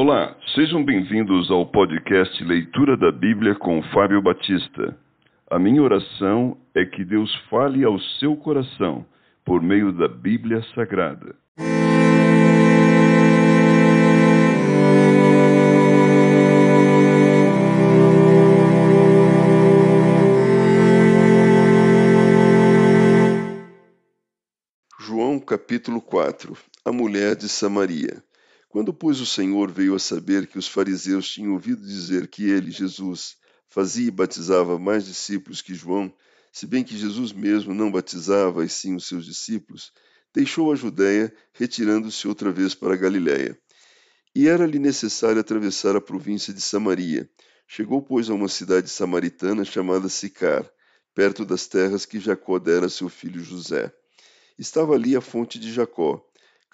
Olá, sejam bem-vindos ao podcast Leitura da Bíblia com Fábio Batista. A minha oração é que Deus fale ao seu coração por meio da Bíblia Sagrada. João capítulo 4 A mulher de Samaria quando, pois, o Senhor veio a saber que os fariseus tinham ouvido dizer que ele, Jesus, fazia e batizava mais discípulos que João, se bem que Jesus mesmo não batizava, e sim os seus discípulos, deixou a Judéia, retirando-se outra vez para a Galiléia. E era-lhe necessário atravessar a província de Samaria. Chegou, pois, a uma cidade samaritana chamada Sicar, perto das terras que Jacó dera a seu filho José. Estava ali a fonte de Jacó.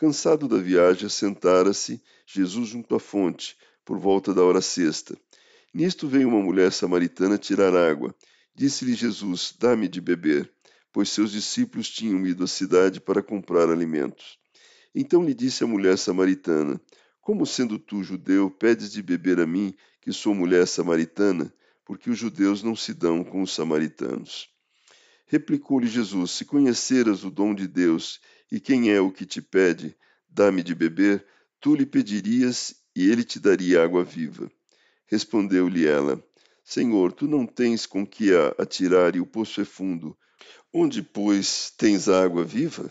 Cansado da viagem, assentara-se Jesus junto à fonte, por volta da hora sexta. Nisto veio uma mulher samaritana tirar água. Disse-lhe Jesus: Dá-me de beber, pois seus discípulos tinham ido à cidade para comprar alimentos. Então lhe disse a mulher samaritana: Como sendo tu judeu, pedes de beber a mim, que sou mulher samaritana? Porque os judeus não se dão com os samaritanos. Replicou-lhe Jesus: Se conheceras o dom de Deus e quem é o que te pede, dá-me de beber? Tu lhe pedirias e ele te daria água viva. Respondeu-lhe ela: Senhor, tu não tens com que a atirar e o poço é fundo. Onde, pois, tens água viva?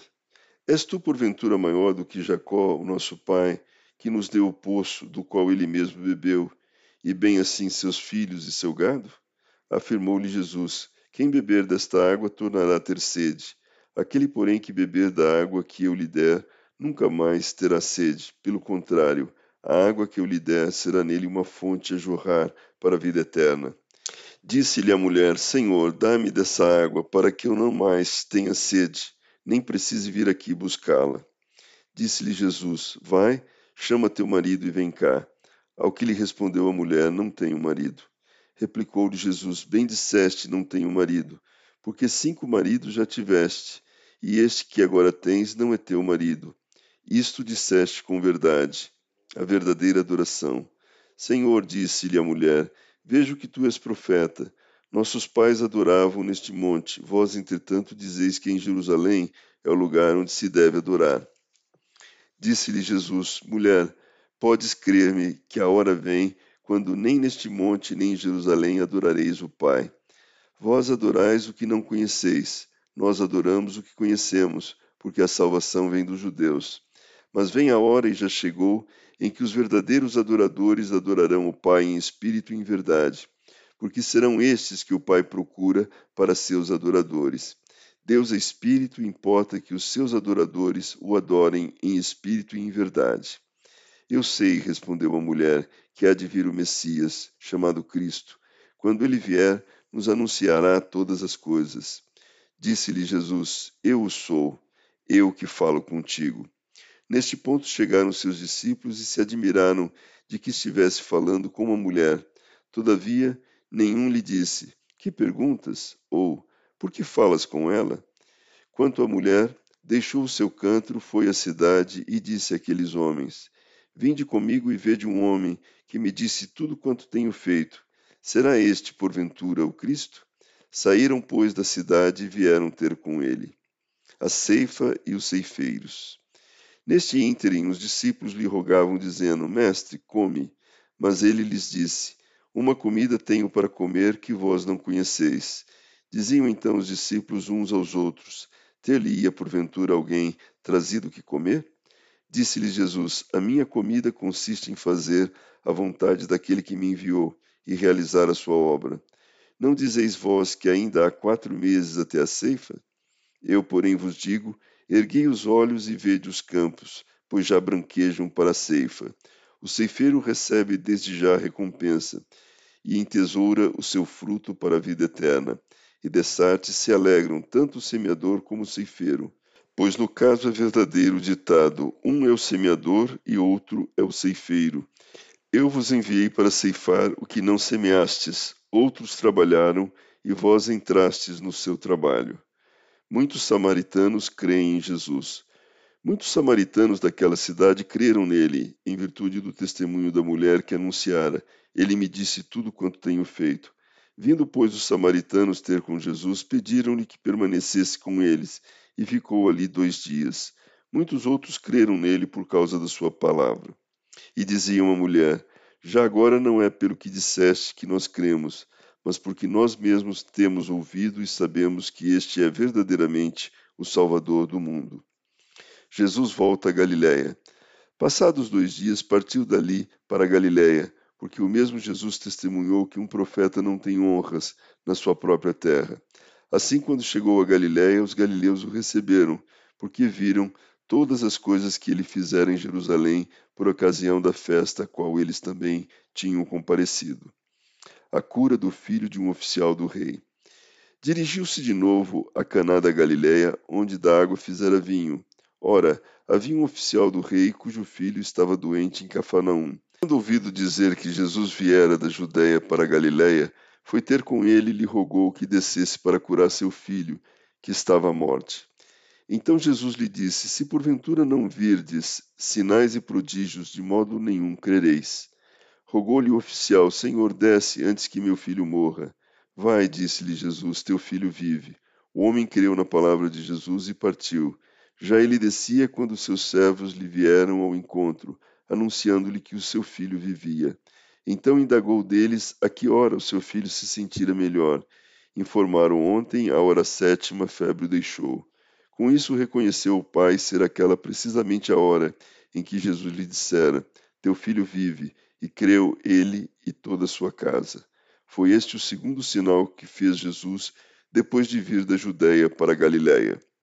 És tu porventura maior do que Jacó, o nosso pai, que nos deu o poço do qual ele mesmo bebeu, e bem assim seus filhos e seu gado? Afirmou-lhe Jesus: Quem beber desta água tornará a ter sede Aquele, porém, que beber da água que eu lhe der, nunca mais terá sede. Pelo contrário, a água que eu lhe der será nele uma fonte a jorrar para a vida eterna. Disse-lhe a mulher: Senhor, dá-me dessa água, para que eu não mais tenha sede, nem precise vir aqui buscá-la. Disse-lhe Jesus: Vai, chama teu marido e vem cá. Ao que lhe respondeu a mulher: Não tenho marido. Replicou-lhe Jesus: Bem disseste, não tenho marido, porque cinco maridos já tiveste, e este que agora tens não é teu marido. Isto disseste com verdade, a verdadeira adoração. Senhor, disse-lhe a mulher, vejo que tu és profeta. Nossos pais adoravam neste monte, vós, entretanto, dizeis que em Jerusalém é o lugar onde se deve adorar. Disse-lhe Jesus, mulher, podes crer-me que a hora vem quando nem neste monte nem em Jerusalém adorareis o Pai. Vós adorais o que não conheceis, nós adoramos o que conhecemos, porque a salvação vem dos judeus. Mas vem a hora e já chegou em que os verdadeiros adoradores adorarão o Pai em espírito e em verdade, porque serão estes que o Pai procura para seus adoradores. Deus é espírito e importa que os seus adoradores o adorem em espírito e em verdade. Eu sei, respondeu a mulher, que há de vir o Messias, chamado Cristo. Quando ele vier, nos anunciará todas as coisas. Disse-lhe Jesus: Eu o sou, eu que falo contigo. Neste ponto chegaram seus discípulos e se admiraram de que estivesse falando com uma mulher. Todavia, nenhum lhe disse: Que perguntas? Ou Por que falas com ela? Quanto à mulher, deixou o seu canto, foi à cidade e disse àqueles homens: Vinde comigo e vede um homem que me disse tudo quanto tenho feito. Será este, porventura, o Cristo? Saíram, pois, da cidade e vieram ter com ele a ceifa e os ceifeiros. Neste ínterim, os discípulos lhe rogavam, dizendo: Mestre, come. Mas ele lhes disse: Uma comida tenho para comer que vós não conheceis. Diziam então os discípulos uns aos outros: Ter-lhe-ia porventura alguém trazido que comer? Disse-lhes Jesus: A minha comida consiste em fazer a vontade daquele que me enviou e realizar a sua obra. Não dizeis vós que ainda há quatro meses até a ceifa? Eu, porém, vos digo: erguei os olhos e vede os campos, pois já branquejam para a ceifa. O ceifeiro recebe desde já a recompensa, e entesoura o seu fruto para a vida eterna. E dessarte se alegram tanto o semeador como o ceifeiro. Pois no caso é verdadeiro o ditado: um é o semeador e outro é o ceifeiro. Eu vos enviei para ceifar o que não semeastes, outros trabalharam e vós entrastes no seu trabalho. Muitos samaritanos creem em Jesus. Muitos samaritanos daquela cidade creram nele, em virtude do testemunho da mulher que anunciara: Ele me disse tudo quanto tenho feito. Vindo, pois, os samaritanos ter com Jesus, pediram-lhe que permanecesse com eles, e ficou ali dois dias. Muitos outros creram nele por causa da sua palavra. E diziam à mulher: Já agora não é pelo que disseste que nós cremos, mas porque nós mesmos temos ouvido e sabemos que este é verdadeiramente o Salvador do mundo. Jesus volta a Galiléia. Passados dois dias, partiu dali para a Galiléia, porque o mesmo Jesus testemunhou que um profeta não tem honras na sua própria terra. Assim, quando chegou a Galiléia, os galileus o receberam, porque viram todas as coisas que ele fizera em Jerusalém por ocasião da festa a qual eles também tinham comparecido. A cura do filho de um oficial do rei. Dirigiu-se de novo a Caná da Galiléia, onde da água fizera vinho. Ora, havia um oficial do rei cujo filho estava doente em Cafarnaum. Tendo ouvido dizer que Jesus viera da Judéia para a Galiléia, foi ter com ele e lhe rogou que descesse para curar seu filho, que estava à morte. Então Jesus lhe disse: Se porventura não virdes sinais e prodígios, de modo nenhum crereis. Rogou-lhe o oficial: Senhor, desce antes que meu filho morra. Vai, disse-lhe Jesus, teu filho vive. O homem creu na palavra de Jesus e partiu. Já ele descia quando seus servos lhe vieram ao encontro, anunciando-lhe que o seu filho vivia. Então indagou deles a que hora o seu filho se sentira melhor. Informaram ontem, à hora sétima, febre o deixou. Com isso reconheceu o pai ser aquela precisamente a hora em que Jesus lhe dissera: Teu filho vive, e creu ele e toda a sua casa. Foi este o segundo sinal que fez Jesus depois de vir da Judéia para a Galiléia.